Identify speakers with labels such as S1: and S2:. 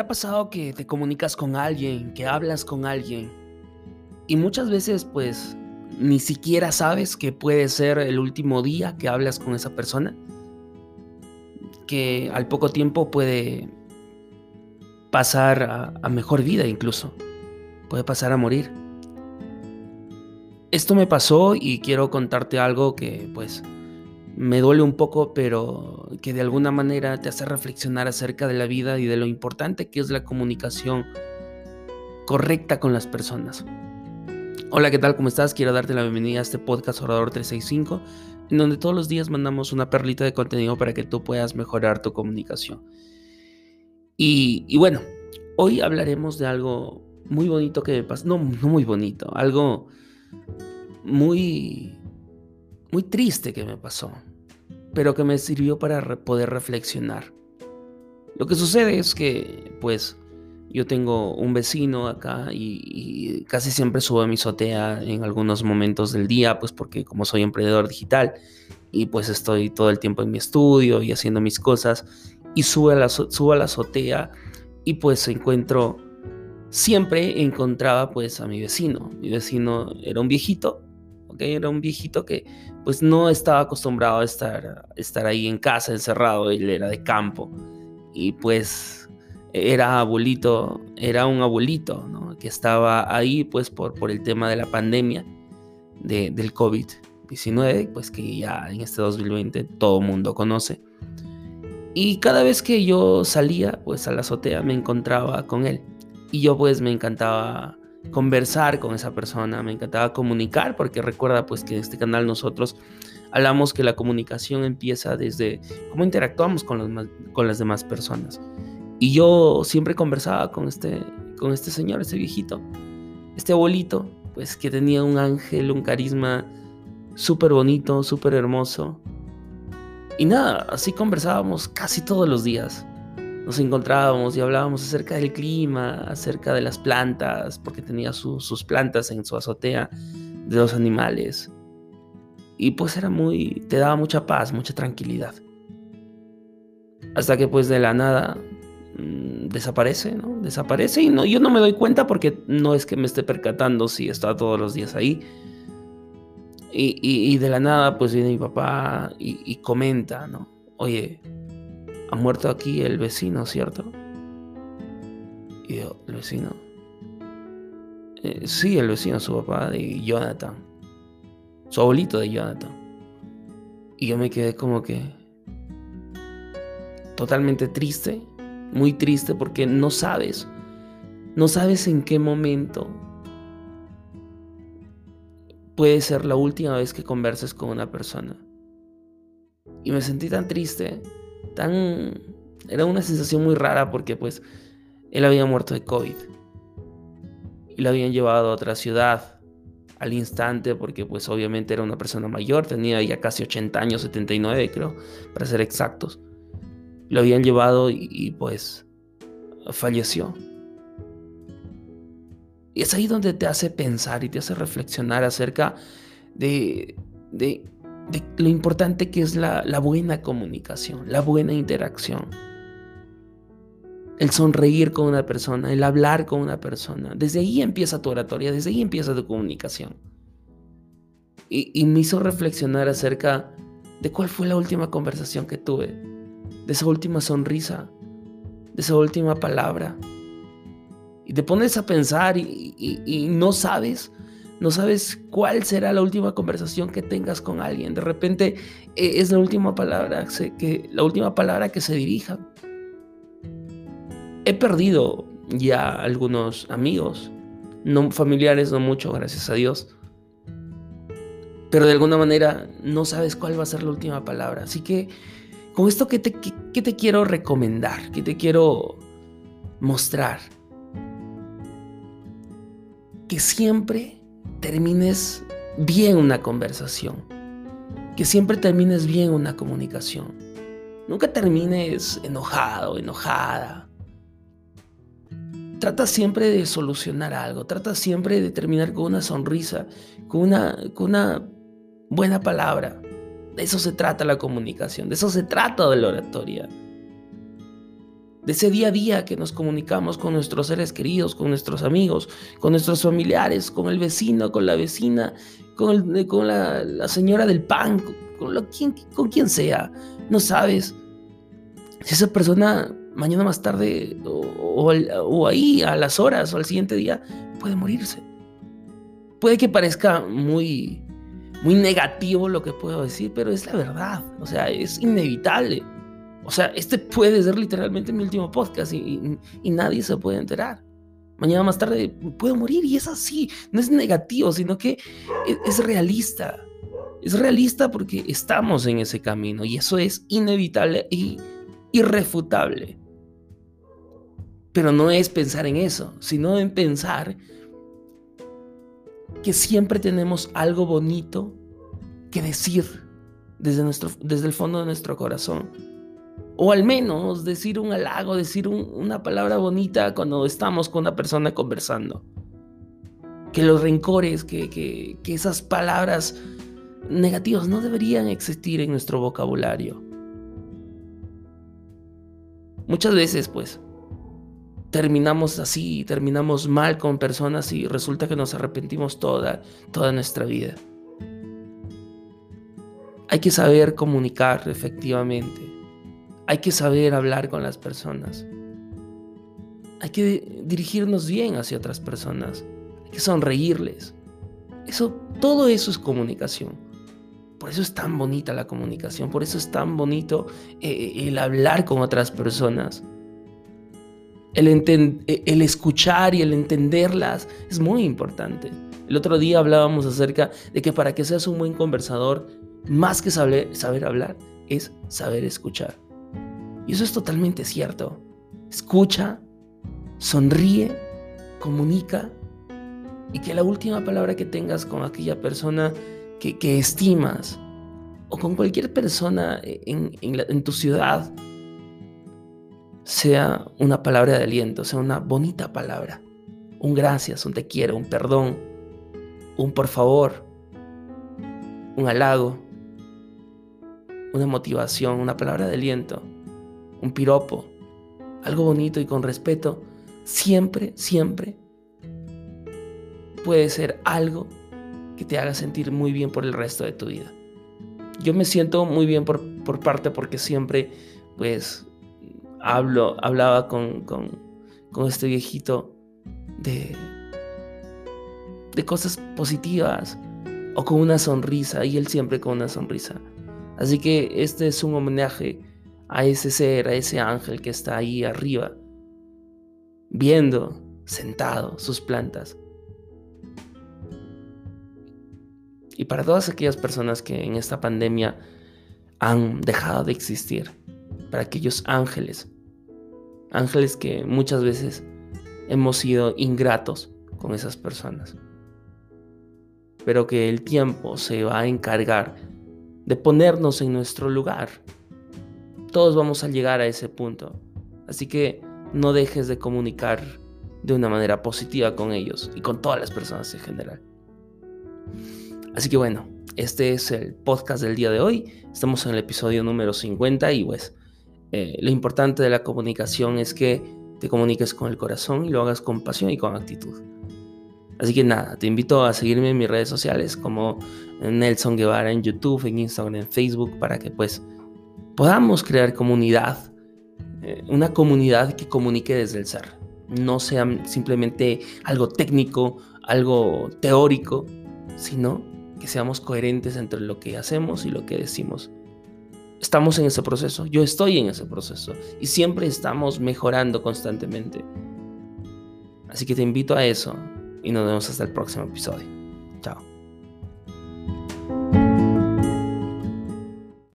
S1: ¿Te ha pasado que te comunicas con alguien, que hablas con alguien y muchas veces pues ni siquiera sabes que puede ser el último día que hablas con esa persona? Que al poco tiempo puede pasar a, a mejor vida incluso, puede pasar a morir. Esto me pasó y quiero contarte algo que pues me duele un poco, pero que de alguna manera te hace reflexionar acerca de la vida y de lo importante que es la comunicación correcta con las personas. Hola, ¿qué tal? ¿Cómo estás? Quiero darte la bienvenida a este podcast Orador 365, en donde todos los días mandamos una perlita de contenido para que tú puedas mejorar tu comunicación. Y, bueno, hoy hablaremos de algo muy bonito que me pasó, no, no muy bonito, algo muy muy triste que me pasó, pero que me sirvió para poder reflexionar. Lo que sucede es que, pues, yo tengo un vecino acá y, casi siempre subo a mi azotea en algunos momentos del día, pues porque como soy emprendedor digital y pues estoy todo el tiempo en mi estudio y haciendo mis cosas y subo a la, subo a la azotea y pues encuentro, siempre encontraba pues a mi vecino. Mi vecino era un viejito era un viejito que pues no estaba acostumbrado a estar, estar ahí en casa encerrado, él era de campo. Y pues era abuelito, era un abuelito, Que estaba ahí pues por, por el tema de la pandemia de, del COVID-19, pues que ya en este 2020 todo mundo conoce. Y cada vez que yo salía pues a la azotea me encontraba con él. Y yo pues me encantaba conversar con esa persona, me encantaba comunicar, porque recuerda pues que en este canal nosotros hablamos que la comunicación empieza desde cómo interactuamos con, los, con las demás personas. Y yo siempre conversaba con este, con este señor, este viejito, este abuelito, pues que tenía un ángel, un carisma súper bonito, súper hermoso. Y nada, así conversábamos casi todos los días nos encontrábamos y hablábamos acerca del clima, acerca de las plantas, porque tenía sus plantas en su azotea, de los animales. Y pues era muy, te daba mucha paz, mucha tranquilidad. Hasta que pues de la nada mm, desaparece, ¿no? Desaparece y no, yo no me doy cuenta porque no es que me esté percatando si está todos los días ahí. Y, de la nada pues viene mi papá y, y comenta, ¿no? Oye, ha muerto aquí el vecino, ¿cierto? Y yo, ¿el vecino? Eh, sí, el vecino, su papá de Jonathan. Su abuelito de Jonathan. Y yo me quedé como que totalmente triste, muy triste porque no sabes, no sabes en qué momento puede ser la última vez que converses con una persona. Y me sentí tan triste tan... Era una sensación muy rara porque pues él había muerto de COVID. Y lo habían llevado a otra ciudad al instante porque pues obviamente era una persona mayor, tenía ya casi 80 años, 79 creo, para ser exactos. Lo habían llevado y, pues falleció. Y es ahí donde te hace pensar y te hace reflexionar acerca de, de de lo importante que es la, buena comunicación, la buena interacción. El sonreír con una persona, el hablar con una persona. Desde ahí empieza tu oratoria, desde ahí empieza tu comunicación. Y, me hizo reflexionar acerca de cuál fue la última conversación que tuve, de esa última sonrisa, de esa última palabra. Y te pones a pensar y no sabes no sabes cuál será la última conversación que tengas con alguien. De repente eh, es la última palabra que, la última palabra que se dirija. He perdido ya algunos amigos, no familiares, no mucho, gracias a Dios. Pero de alguna manera no sabes cuál va a ser la última palabra. Así que con esto que te, que te quiero recomendar, que te quiero mostrar, que siempre termines bien una conversación, que siempre termines bien una comunicación. Nunca termines enojado, enojada. Trata siempre de solucionar algo, trata siempre de terminar con una sonrisa, con una, con una buena palabra. De eso se trata la comunicación, de eso se trata de la oratoria. De ese día a día que nos comunicamos con nuestros seres queridos, con nuestros amigos, con nuestros familiares, con el vecino, con la vecina, con, con la, señora del pan, con, quien, sea. No sabes si esa persona mañana más tarde o, o ahí a las horas o al siguiente día puede morirse. Puede que parezca muy, muy negativo lo que puedo decir, pero es la verdad. O sea, es inevitable. O sea, este puede ser literalmente mi último podcast y, nadie se puede enterar. Mañana más tarde puedo morir y es así. No es negativo, sino que es, es realista. Es realista porque estamos en ese camino y eso es inevitable y irrefutable. Pero no es pensar en eso, sino en pensar que siempre tenemos algo bonito que decir desde, nuestro, desde el fondo de nuestro corazón. O al menos decir un halago, decir una palabra bonita cuando estamos con una persona conversando. Que los rencores, que, que, que esas palabras negativas no deberían existir en nuestro vocabulario. Muchas veces, pues, terminamos así, terminamos mal con personas y resulta que nos arrepentimos toda, toda nuestra vida. Hay que saber comunicar efectivamente. Hay que saber hablar con las personas. Hay que dirigirnos bien hacia otras personas. Hay que sonreírles. Eso, todo eso es comunicación. Por eso es tan bonita la comunicación. Por eso es tan bonito eh, el hablar con otras personas. El, el, escuchar y el entenderlas es muy importante. El otro día hablábamos acerca de que para que seas un buen conversador más que saber, saber hablar, es saber escuchar. Y eso es totalmente cierto. Escucha, sonríe, comunica y que la última palabra que tengas con aquella persona que, estimas o con cualquier persona en, en tu ciudad sea una palabra de aliento, sea una bonita palabra. Un gracias, un te quiero, un perdón, un por favor, un halago una motivación, una palabra de aliento, un piropo, algo bonito y con respeto, siempre, siempre puede ser algo que te haga sentir muy bien por el resto de tu vida. Yo me siento muy bien por, por parte porque siempre, pues, hablo, hablaba con, con, con este viejito de, de cosas positivas o con una sonrisa y él siempre con una sonrisa. Así que este es un homenaje a ese ser, a ese ángel que está ahí arriba, viendo, sentado, sus plantas. Y para todas aquellas personas que en esta pandemia han dejado de existir, para aquellos ángeles, ángeles que muchas veces hemos sido ingratos con esas personas, pero que el tiempo se va a encargar de ponernos en nuestro lugar. Todos vamos a llegar a ese punto. Así que no dejes de comunicar de una manera positiva con ellos y con todas las personas en general. Así que bueno, este es el podcast del día de hoy. Estamos en el episodio número 50 y pues eh, lo importante de la comunicación es que te comuniques con el corazón y lo hagas con pasión y con actitud. Así que nada, te invito a seguirme en mis redes sociales como Nelson Guevara en YouTube, en Instagram, en Facebook, para que pues podamos crear comunidad, eh, una comunidad que comunique desde el ser. No sea simplemente algo técnico, algo teórico, sino que seamos coherentes entre lo que hacemos y lo que decimos. Estamos en ese proceso, yo estoy en ese proceso y siempre estamos mejorando constantemente. Así que te invito a eso, y nos vemos hasta el próximo episodio.